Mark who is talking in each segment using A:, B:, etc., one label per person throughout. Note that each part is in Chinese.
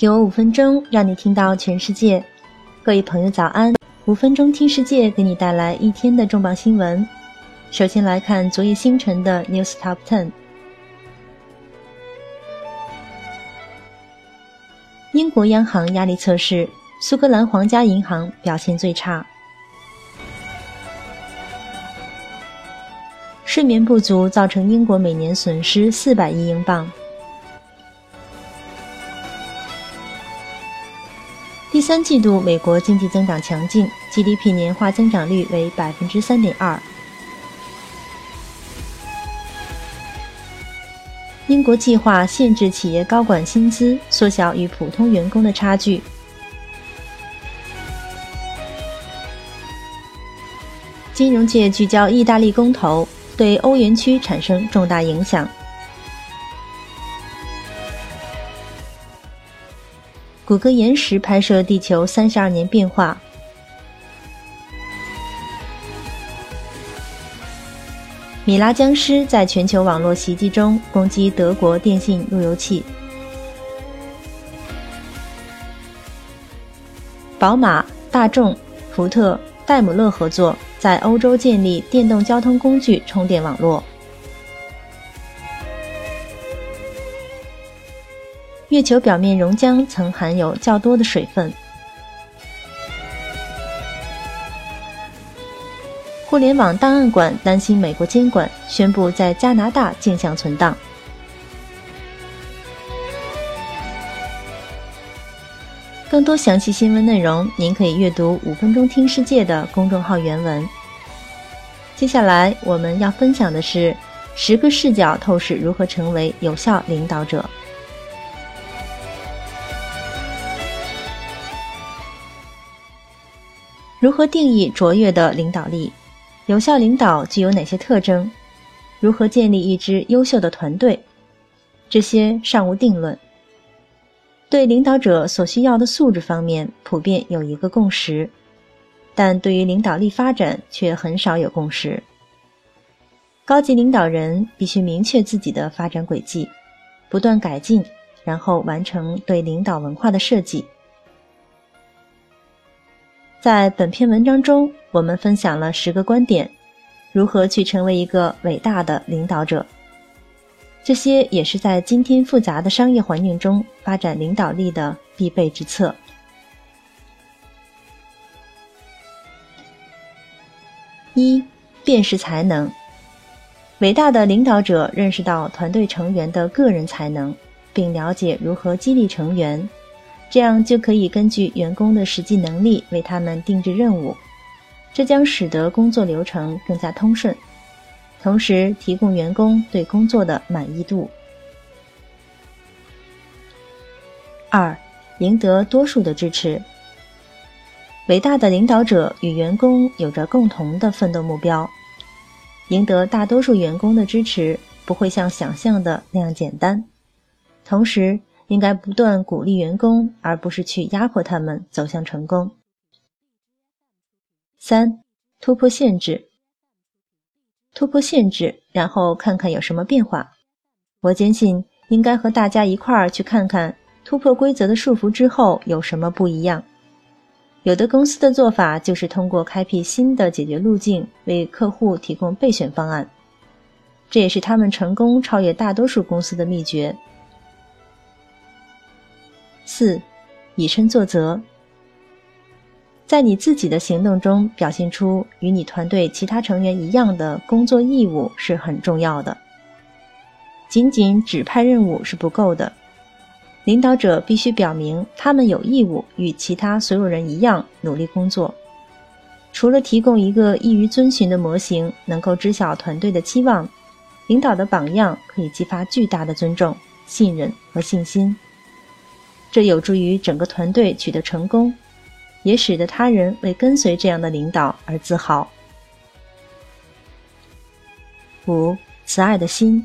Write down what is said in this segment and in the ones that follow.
A: 给我五分钟，让你听到全世界。各位朋友，早安！五分钟听世界，给你带来一天的重磅新闻。首先来看昨夜星辰的 News Top Ten。英国央行压力测试，苏格兰皇家银行表现最差。睡眠不足造成英国每年损失四百亿英镑。第三季度美国经济增长强劲，GDP 年化增长率为百分之三点二。英国计划限制企业高管薪资，缩小与普通员工的差距。金融界聚焦意大利公投，对欧元区产生重大影响。谷歌延时拍摄地球三十二年变化。米拉僵尸在全球网络袭击中攻击德国电信路由器。宝马、大众、福特、戴姆勒合作在欧洲建立电动交通工具充电网络。月球表面熔浆曾含有较多的水分。互联网档案馆担心美国监管，宣布在加拿大镜像存档。更多详细新闻内容，您可以阅读《五分钟听世界》的公众号原文。接下来我们要分享的是十个视角透视如何成为有效领导者。如何定义卓越的领导力？有效领导具有哪些特征？如何建立一支优秀的团队？这些尚无定论。对领导者所需要的素质方面，普遍有一个共识，但对于领导力发展却很少有共识。高级领导人必须明确自己的发展轨迹，不断改进，然后完成对领导文化的设计。在本篇文章中，我们分享了十个观点，如何去成为一个伟大的领导者。这些也是在今天复杂的商业环境中发展领导力的必备之策。一、辨识才能。伟大的领导者认识到团队成员的个人才能，并了解如何激励成员。这样就可以根据员工的实际能力为他们定制任务，这将使得工作流程更加通顺，同时提供员工对工作的满意度。二，赢得多数的支持。伟大的领导者与员工有着共同的奋斗目标，赢得大多数员工的支持不会像想象的那样简单，同时。应该不断鼓励员工，而不是去压迫他们走向成功。三、突破限制，突破限制，然后看看有什么变化。我坚信应该和大家一块儿去看看突破规则的束缚之后有什么不一样。有的公司的做法就是通过开辟新的解决路径，为客户提供备选方案，这也是他们成功超越大多数公司的秘诀。四，以身作则。在你自己的行动中表现出与你团队其他成员一样的工作义务是很重要的。仅仅指派任务是不够的，领导者必须表明他们有义务与其他所有人一样努力工作。除了提供一个易于遵循的模型，能够知晓团队的期望，领导的榜样可以激发巨大的尊重、信任和信心。这有助于整个团队取得成功，也使得他人为跟随这样的领导而自豪。五、慈爱的心。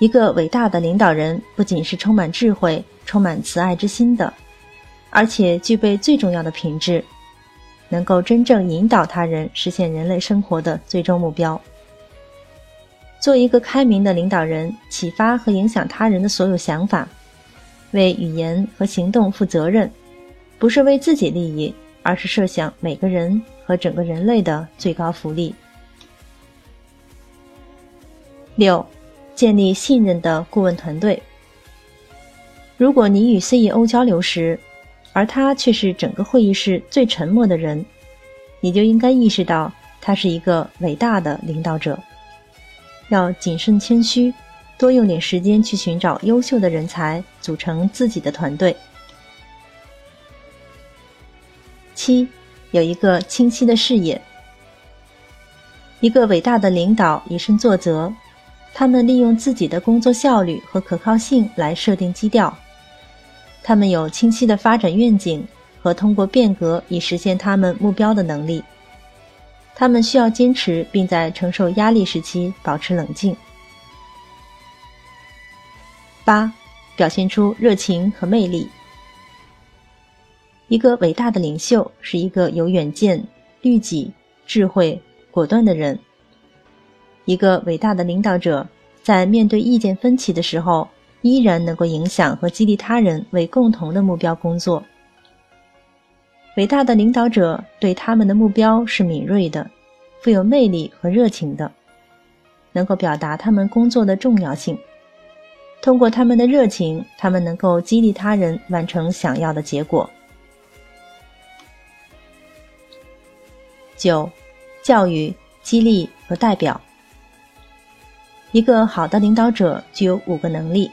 A: 一个伟大的领导人不仅是充满智慧、充满慈爱之心的，而且具备最重要的品质，能够真正引导他人实现人类生活的最终目标。做一个开明的领导人，启发和影响他人的所有想法。为语言和行动负责任，不是为自己利益，而是设想每个人和整个人类的最高福利。六，建立信任的顾问团队。如果你与 CEO 交流时，而他却是整个会议室最沉默的人，你就应该意识到他是一个伟大的领导者。要谨慎谦虚，多用点时间去寻找优秀的人才，组成自己的团队。七，有一个清晰的视野。一个伟大的领导以身作则，他们利用自己的工作效率和可靠性来设定基调。他们有清晰的发展愿景和通过变革以实现他们目标的能力。他们需要坚持，并在承受压力时期保持冷静。八，表现出热情和魅力。一个伟大的领袖是一个有远见、律己、智慧、果断的人。一个伟大的领导者在面对意见分歧的时候，依然能够影响和激励他人为共同的目标工作。伟大的领导者对他们的目标是敏锐的，富有魅力和热情的，能够表达他们工作的重要性。通过他们的热情，他们能够激励他人完成想要的结果。九，教育、激励和代表。一个好的领导者具有五个能力：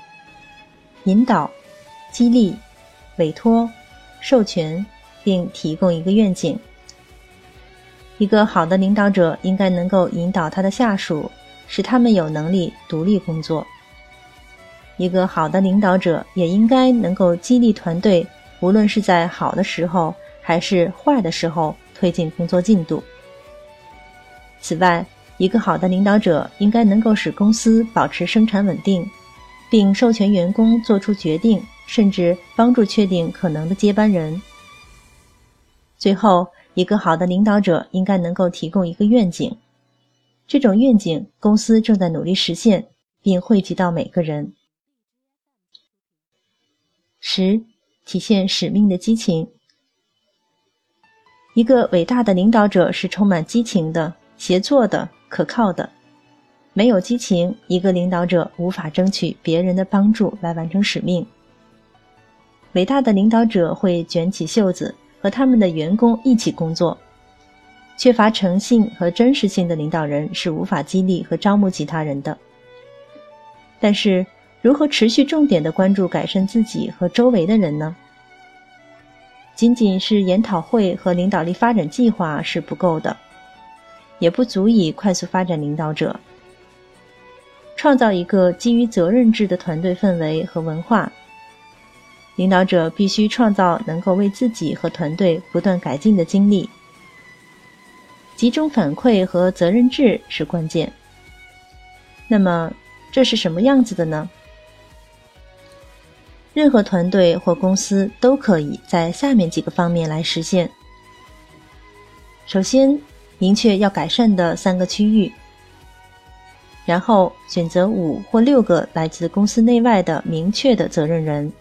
A: 引导、激励、委托、授权。并提供一个愿景。一个好的领导者应该能够引导他的下属，使他们有能力独立工作。一个好的领导者也应该能够激励团队，无论是在好的时候还是坏的时候推进工作进度。此外，一个好的领导者应该能够使公司保持生产稳定，并授权员工做出决定，甚至帮助确定可能的接班人。最后，一个好的领导者应该能够提供一个愿景，这种愿景公司正在努力实现，并惠及到每个人。十，体现使命的激情。一个伟大的领导者是充满激情的、协作的、可靠的。没有激情，一个领导者无法争取别人的帮助来完成使命。伟大的领导者会卷起袖子。和他们的员工一起工作，缺乏诚信和真实性的领导人是无法激励和招募其他人的。但是，如何持续重点的关注改善自己和周围的人呢？仅仅是研讨会和领导力发展计划是不够的，也不足以快速发展领导者。创造一个基于责任制的团队氛围和文化。领导者必须创造能够为自己和团队不断改进的经历。集中反馈和责任制是关键。那么，这是什么样子的呢？任何团队或公司都可以在下面几个方面来实现。首先，明确要改善的三个区域，然后选择五或六个来自公司内外的明确的责任人。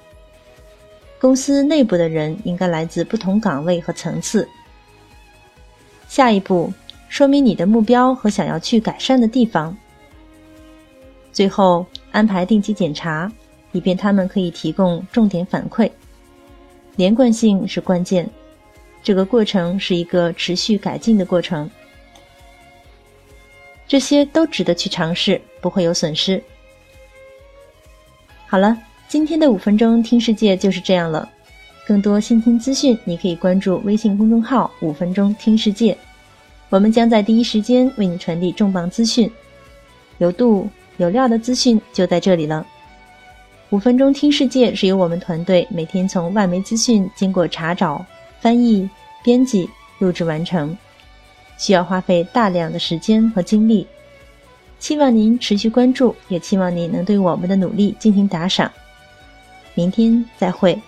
A: 公司内部的人应该来自不同岗位和层次。下一步，说明你的目标和想要去改善的地方。最后，安排定期检查，以便他们可以提供重点反馈。连贯性是关键，这个过程是一个持续改进的过程。这些都值得去尝试，不会有损失。好了。今天的五分钟听世界就是这样了。更多新听资讯，你可以关注微信公众号“五分钟听世界”，我们将在第一时间为你传递重磅资讯，有度有料的资讯就在这里了。五分钟听世界是由我们团队每天从外媒资讯经过查找、翻译、编辑、录制完成，需要花费大量的时间和精力。希望您持续关注，也期望您能对我们的努力进行打赏。明天再会。